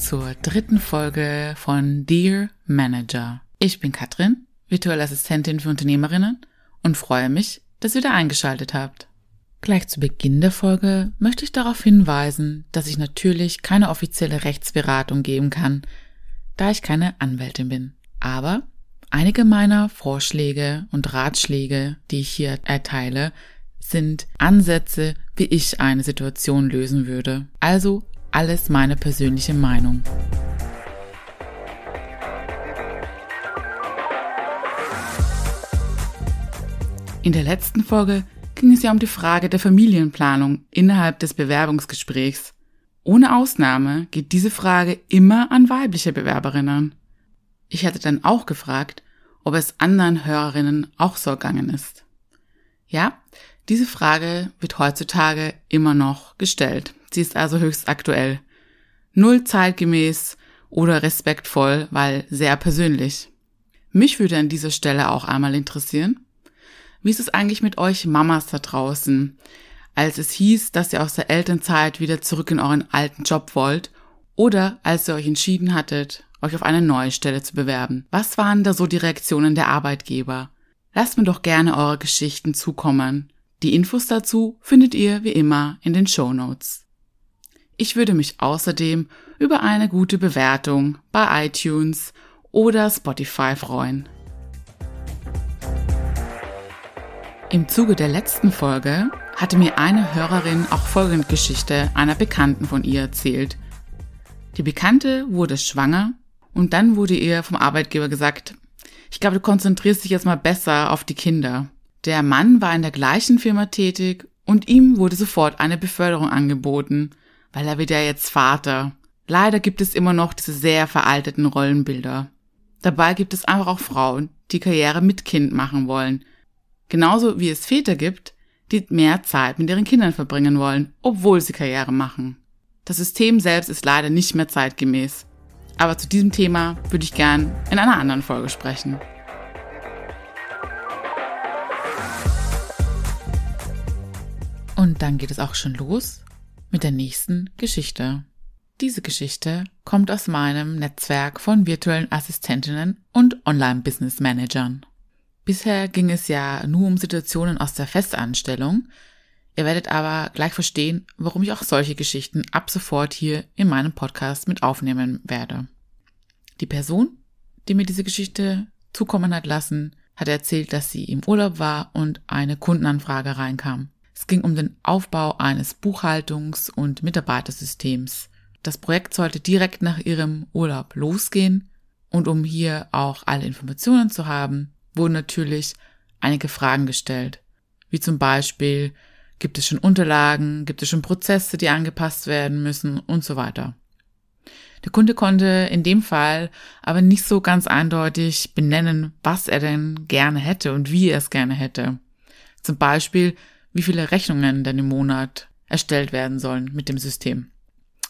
zur dritten Folge von Dear Manager. Ich bin Katrin, virtuelle Assistentin für Unternehmerinnen und freue mich, dass ihr da eingeschaltet habt. Gleich zu Beginn der Folge möchte ich darauf hinweisen, dass ich natürlich keine offizielle Rechtsberatung geben kann, da ich keine Anwältin bin. Aber einige meiner Vorschläge und Ratschläge, die ich hier erteile, sind Ansätze, wie ich eine Situation lösen würde. Also alles meine persönliche Meinung. In der letzten Folge ging es ja um die Frage der Familienplanung innerhalb des Bewerbungsgesprächs. Ohne Ausnahme geht diese Frage immer an weibliche Bewerberinnen. Ich hatte dann auch gefragt, ob es anderen Hörerinnen auch so gegangen ist. Ja, diese Frage wird heutzutage immer noch gestellt. Sie ist also höchst aktuell. Null zeitgemäß oder respektvoll, weil sehr persönlich. Mich würde an dieser Stelle auch einmal interessieren, wie ist es eigentlich mit euch Mamas da draußen? Als es hieß, dass ihr aus der Elternzeit wieder zurück in euren alten Job wollt oder als ihr euch entschieden hattet, euch auf eine neue Stelle zu bewerben. Was waren da so die Reaktionen der Arbeitgeber? Lasst mir doch gerne eure Geschichten zukommen. Die Infos dazu findet ihr wie immer in den Show Notes. Ich würde mich außerdem über eine gute Bewertung bei iTunes oder Spotify freuen. Im Zuge der letzten Folge hatte mir eine Hörerin auch folgende Geschichte einer Bekannten von ihr erzählt. Die Bekannte wurde schwanger und dann wurde ihr vom Arbeitgeber gesagt, ich glaube, du konzentrierst dich jetzt mal besser auf die Kinder. Der Mann war in der gleichen Firma tätig und ihm wurde sofort eine Beförderung angeboten, weil er wird ja jetzt Vater. Leider gibt es immer noch diese sehr veralteten Rollenbilder. Dabei gibt es einfach auch Frauen, die Karriere mit Kind machen wollen. Genauso wie es Väter gibt, die mehr Zeit mit ihren Kindern verbringen wollen, obwohl sie Karriere machen. Das System selbst ist leider nicht mehr zeitgemäß. Aber zu diesem Thema würde ich gern in einer anderen Folge sprechen. Und dann geht es auch schon los mit der nächsten Geschichte. Diese Geschichte kommt aus meinem Netzwerk von virtuellen Assistentinnen und Online-Business Managern. Bisher ging es ja nur um Situationen aus der Festanstellung. Ihr werdet aber gleich verstehen, warum ich auch solche Geschichten ab sofort hier in meinem Podcast mit aufnehmen werde. Die Person, die mir diese Geschichte zukommen hat lassen, hat erzählt, dass sie im Urlaub war und eine Kundenanfrage reinkam. Es ging um den Aufbau eines Buchhaltungs- und Mitarbeitersystems. Das Projekt sollte direkt nach ihrem Urlaub losgehen und um hier auch alle Informationen zu haben, wurden natürlich einige Fragen gestellt. Wie zum Beispiel, gibt es schon Unterlagen, gibt es schon Prozesse, die angepasst werden müssen und so weiter. Der Kunde konnte in dem Fall aber nicht so ganz eindeutig benennen, was er denn gerne hätte und wie er es gerne hätte. Zum Beispiel, wie viele Rechnungen denn im Monat erstellt werden sollen mit dem System.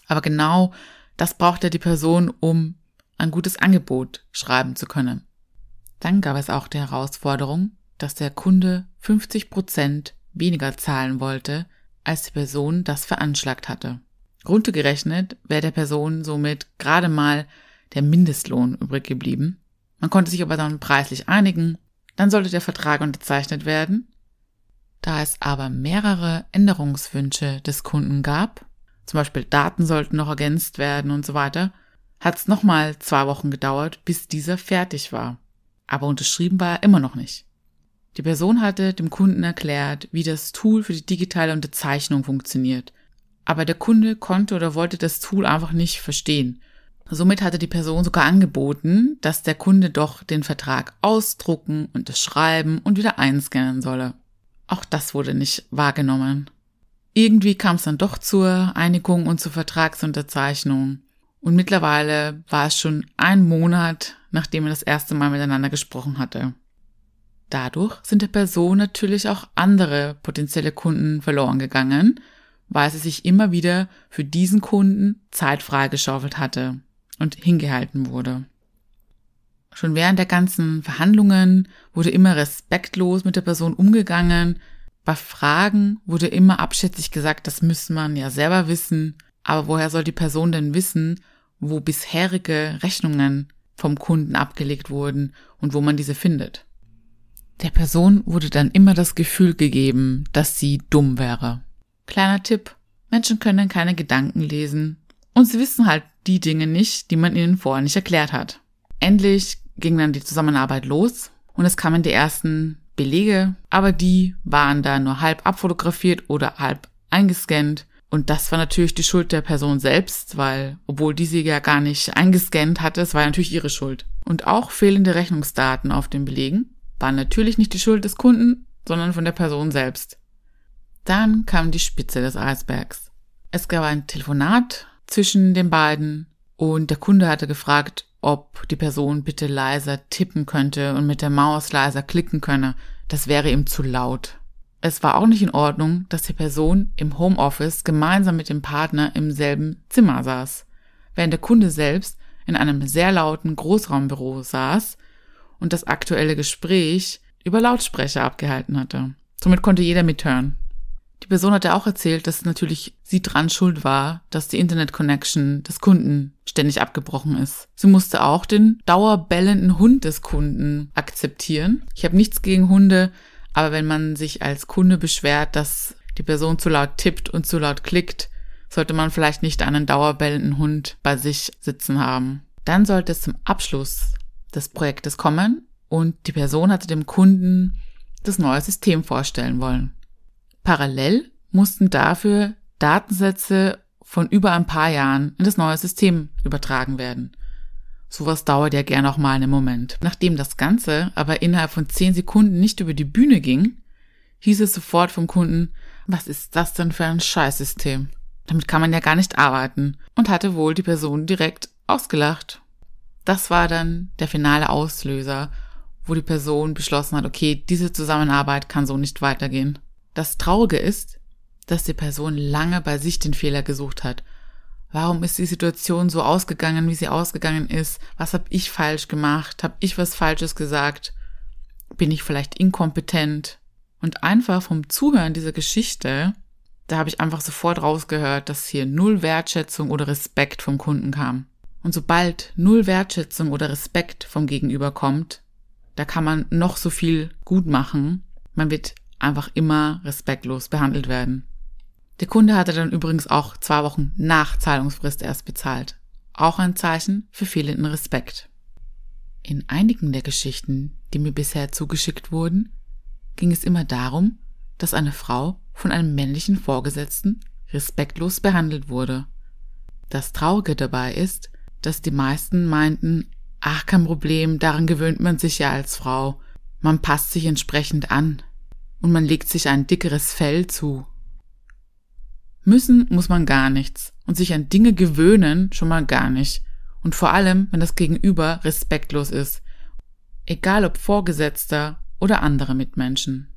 Aber genau das braucht ja die Person, um ein gutes Angebot schreiben zu können. Dann gab es auch die Herausforderung, dass der Kunde 50 Prozent weniger zahlen wollte, als die Person das veranschlagt hatte. Runtergerechnet wäre der Person somit gerade mal der Mindestlohn übrig geblieben. Man konnte sich aber dann preislich einigen, dann sollte der Vertrag unterzeichnet werden da es aber mehrere Änderungswünsche des Kunden gab, zum Beispiel Daten sollten noch ergänzt werden und so weiter, hat es nochmal zwei Wochen gedauert, bis dieser fertig war. Aber unterschrieben war er immer noch nicht. Die Person hatte dem Kunden erklärt, wie das Tool für die digitale Unterzeichnung funktioniert. Aber der Kunde konnte oder wollte das Tool einfach nicht verstehen. Somit hatte die Person sogar angeboten, dass der Kunde doch den Vertrag ausdrucken, unterschreiben und wieder einscannen solle. Auch das wurde nicht wahrgenommen. Irgendwie kam es dann doch zur Einigung und zur Vertragsunterzeichnung. Und mittlerweile war es schon ein Monat, nachdem er das erste Mal miteinander gesprochen hatte. Dadurch sind der Person natürlich auch andere potenzielle Kunden verloren gegangen, weil sie sich immer wieder für diesen Kunden Zeit freigeschaufelt hatte und hingehalten wurde. Schon während der ganzen Verhandlungen wurde immer respektlos mit der Person umgegangen. Bei Fragen wurde immer abschätzig gesagt, das müsste man ja selber wissen. Aber woher soll die Person denn wissen, wo bisherige Rechnungen vom Kunden abgelegt wurden und wo man diese findet? Der Person wurde dann immer das Gefühl gegeben, dass sie dumm wäre. Kleiner Tipp. Menschen können keine Gedanken lesen und sie wissen halt die Dinge nicht, die man ihnen vorher nicht erklärt hat. Endlich ging dann die Zusammenarbeit los und es kamen die ersten Belege, aber die waren da nur halb abfotografiert oder halb eingescannt. Und das war natürlich die Schuld der Person selbst, weil, obwohl die sie ja gar nicht eingescannt hatte, es war natürlich ihre Schuld. Und auch fehlende Rechnungsdaten auf den Belegen waren natürlich nicht die Schuld des Kunden, sondern von der Person selbst. Dann kam die Spitze des Eisbergs. Es gab ein Telefonat zwischen den beiden und der Kunde hatte gefragt, ob die Person bitte leiser tippen könnte und mit der Maus leiser klicken könne. Das wäre ihm zu laut. Es war auch nicht in Ordnung, dass die Person im Homeoffice gemeinsam mit dem Partner im selben Zimmer saß, während der Kunde selbst in einem sehr lauten Großraumbüro saß und das aktuelle Gespräch über Lautsprecher abgehalten hatte. Somit konnte jeder mithören. Die Person hatte auch erzählt, dass natürlich sie dran schuld war, dass die Internet-Connection des Kunden ständig abgebrochen ist. Sie musste auch den dauerbellenden Hund des Kunden akzeptieren. Ich habe nichts gegen Hunde, aber wenn man sich als Kunde beschwert, dass die Person zu laut tippt und zu laut klickt, sollte man vielleicht nicht einen dauerbellenden Hund bei sich sitzen haben. Dann sollte es zum Abschluss des Projektes kommen und die Person hatte dem Kunden das neue System vorstellen wollen. Parallel mussten dafür Datensätze von über ein paar Jahren in das neue System übertragen werden. Sowas dauert ja gern auch mal einen Moment. Nachdem das Ganze aber innerhalb von zehn Sekunden nicht über die Bühne ging, hieß es sofort vom Kunden, was ist das denn für ein Scheißsystem? Damit kann man ja gar nicht arbeiten und hatte wohl die Person direkt ausgelacht. Das war dann der finale Auslöser, wo die Person beschlossen hat, okay, diese Zusammenarbeit kann so nicht weitergehen. Das Traurige ist, dass die Person lange bei sich den Fehler gesucht hat. Warum ist die Situation so ausgegangen, wie sie ausgegangen ist? Was habe ich falsch gemacht? Habe ich was Falsches gesagt? Bin ich vielleicht inkompetent? Und einfach vom Zuhören dieser Geschichte, da habe ich einfach sofort rausgehört, dass hier null Wertschätzung oder Respekt vom Kunden kam. Und sobald null Wertschätzung oder Respekt vom Gegenüber kommt, da kann man noch so viel gut machen. Man wird einfach immer respektlos behandelt werden. Der Kunde hatte dann übrigens auch zwei Wochen nach Zahlungsfrist erst bezahlt. Auch ein Zeichen für fehlenden Respekt. In einigen der Geschichten, die mir bisher zugeschickt wurden, ging es immer darum, dass eine Frau von einem männlichen Vorgesetzten respektlos behandelt wurde. Das Traurige dabei ist, dass die meisten meinten, ach kein Problem, daran gewöhnt man sich ja als Frau, man passt sich entsprechend an, und man legt sich ein dickeres Fell zu. Müssen muss man gar nichts und sich an Dinge gewöhnen schon mal gar nicht. Und vor allem, wenn das Gegenüber respektlos ist. Egal ob Vorgesetzter oder andere Mitmenschen.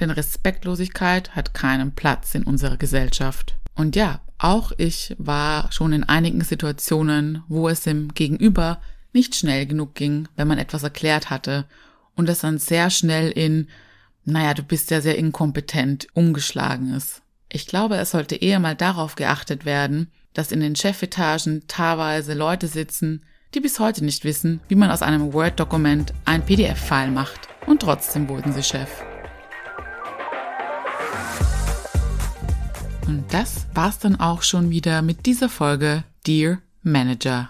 Denn Respektlosigkeit hat keinen Platz in unserer Gesellschaft. Und ja, auch ich war schon in einigen Situationen, wo es dem Gegenüber nicht schnell genug ging, wenn man etwas erklärt hatte und es dann sehr schnell in naja, du bist ja sehr inkompetent, umgeschlagen ist. Ich glaube, es sollte eher mal darauf geachtet werden, dass in den Chefetagen teilweise Leute sitzen, die bis heute nicht wissen, wie man aus einem Word-Dokument ein PDF-File macht. Und trotzdem wurden sie Chef. Und das war's dann auch schon wieder mit dieser Folge Dear Manager.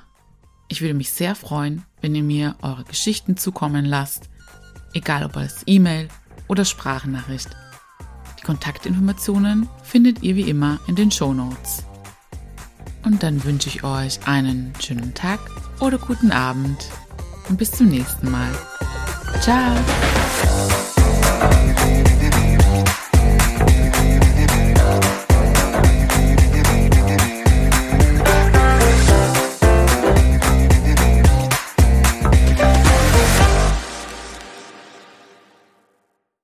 Ich würde mich sehr freuen, wenn ihr mir eure Geschichten zukommen lasst, egal ob als E-Mail oder Sprachnachricht. Die Kontaktinformationen findet ihr wie immer in den Show Notes. Und dann wünsche ich euch einen schönen Tag oder guten Abend und bis zum nächsten Mal. Ciao!